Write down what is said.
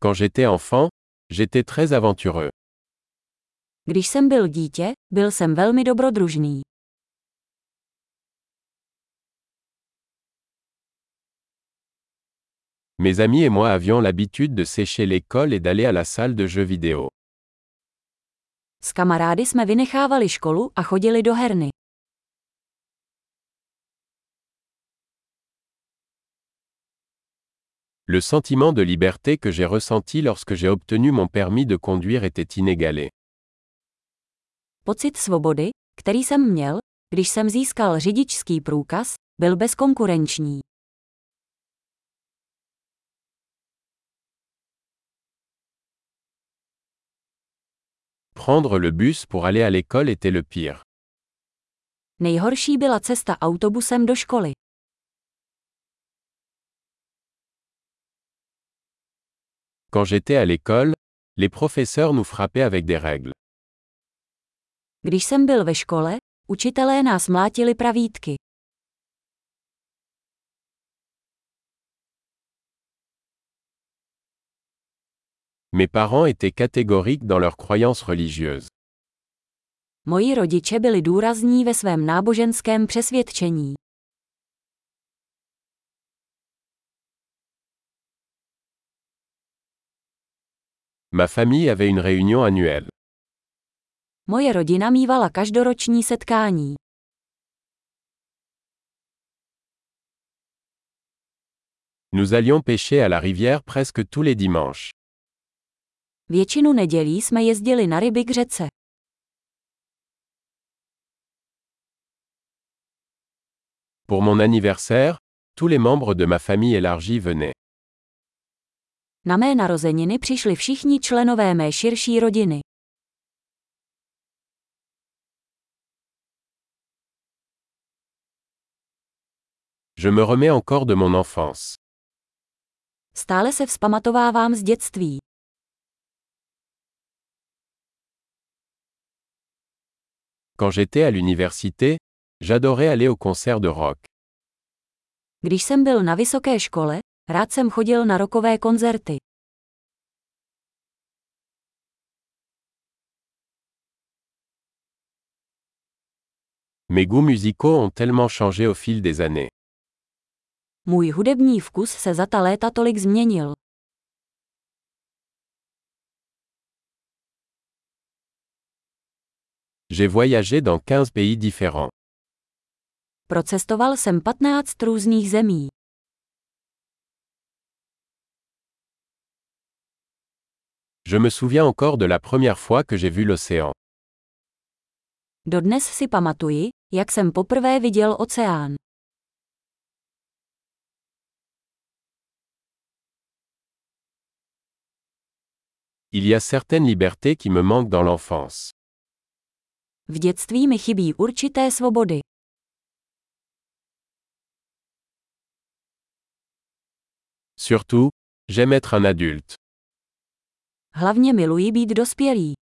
Quand j'étais enfant, j'étais très aventureux. Když jsem byl dítě, byl jsem velmi dobrodružný. Mes amis et moi avions l'habitude de sécher l'école et d'aller à la salle de jeux vidéo. S kamarády jsme vynechávali školu a chodili do herny. Le sentiment de liberté que j'ai ressenti lorsque j'ai obtenu mon permis de conduire était inégalé. Pocit svobody, který jsem měl, když jsem získal řidičský průkaz, byl bezkonkurenční. Prendre le bus pour aller à l'école était le pire. Nejhorší byla cesta autobusem do školy. Quand j'étais à l'école, les professeurs nous frappaient avec des règles. Když jsem byl ve škole, učitelé nás mlátili pravítky. Mes parents étaient catégoriques dans leurs croyances religieuses. Moji rodiče byli důrazní ve svém náboženském přesvědčení. Ma famille avait une réunion annuelle. Moje rodina mívala každoroční setkání. Nous allions pêcher à la rivière presque tous les dimanches. Většinu nedělí jsme jezdili na ryby k řece. Pour mon anniversaire, tous les membres de ma famille élargie venaient. Na mé narozeniny přišli všichni členové mé širší rodiny. Je me remets encore de mon enfance. Stále se vzpamatovávám z dětství. Quand j'étais à l'université, j'adorais aller au concert de rock. Když jsem byl na vysoké škole, rád jsem chodil na rokové koncerty. Mes goûts musicaux ont tellement changé au fil des années. Můj hudební vkus se za ta léta tolik změnil. J'ai voyagé dans 15 pays différents. Procestoval jsem 15 různých zemí. Je me souviens encore de la première fois que j'ai vu l'océan. Dodnes si pamatuji, jak jsem poprvé viděl oceán. Il y a certaines libertés qui me manquent dans l'enfance. V dětství mi chybí určité svobody. Surtout, j'aime être un adulte. Hlavně miluji být dospělý.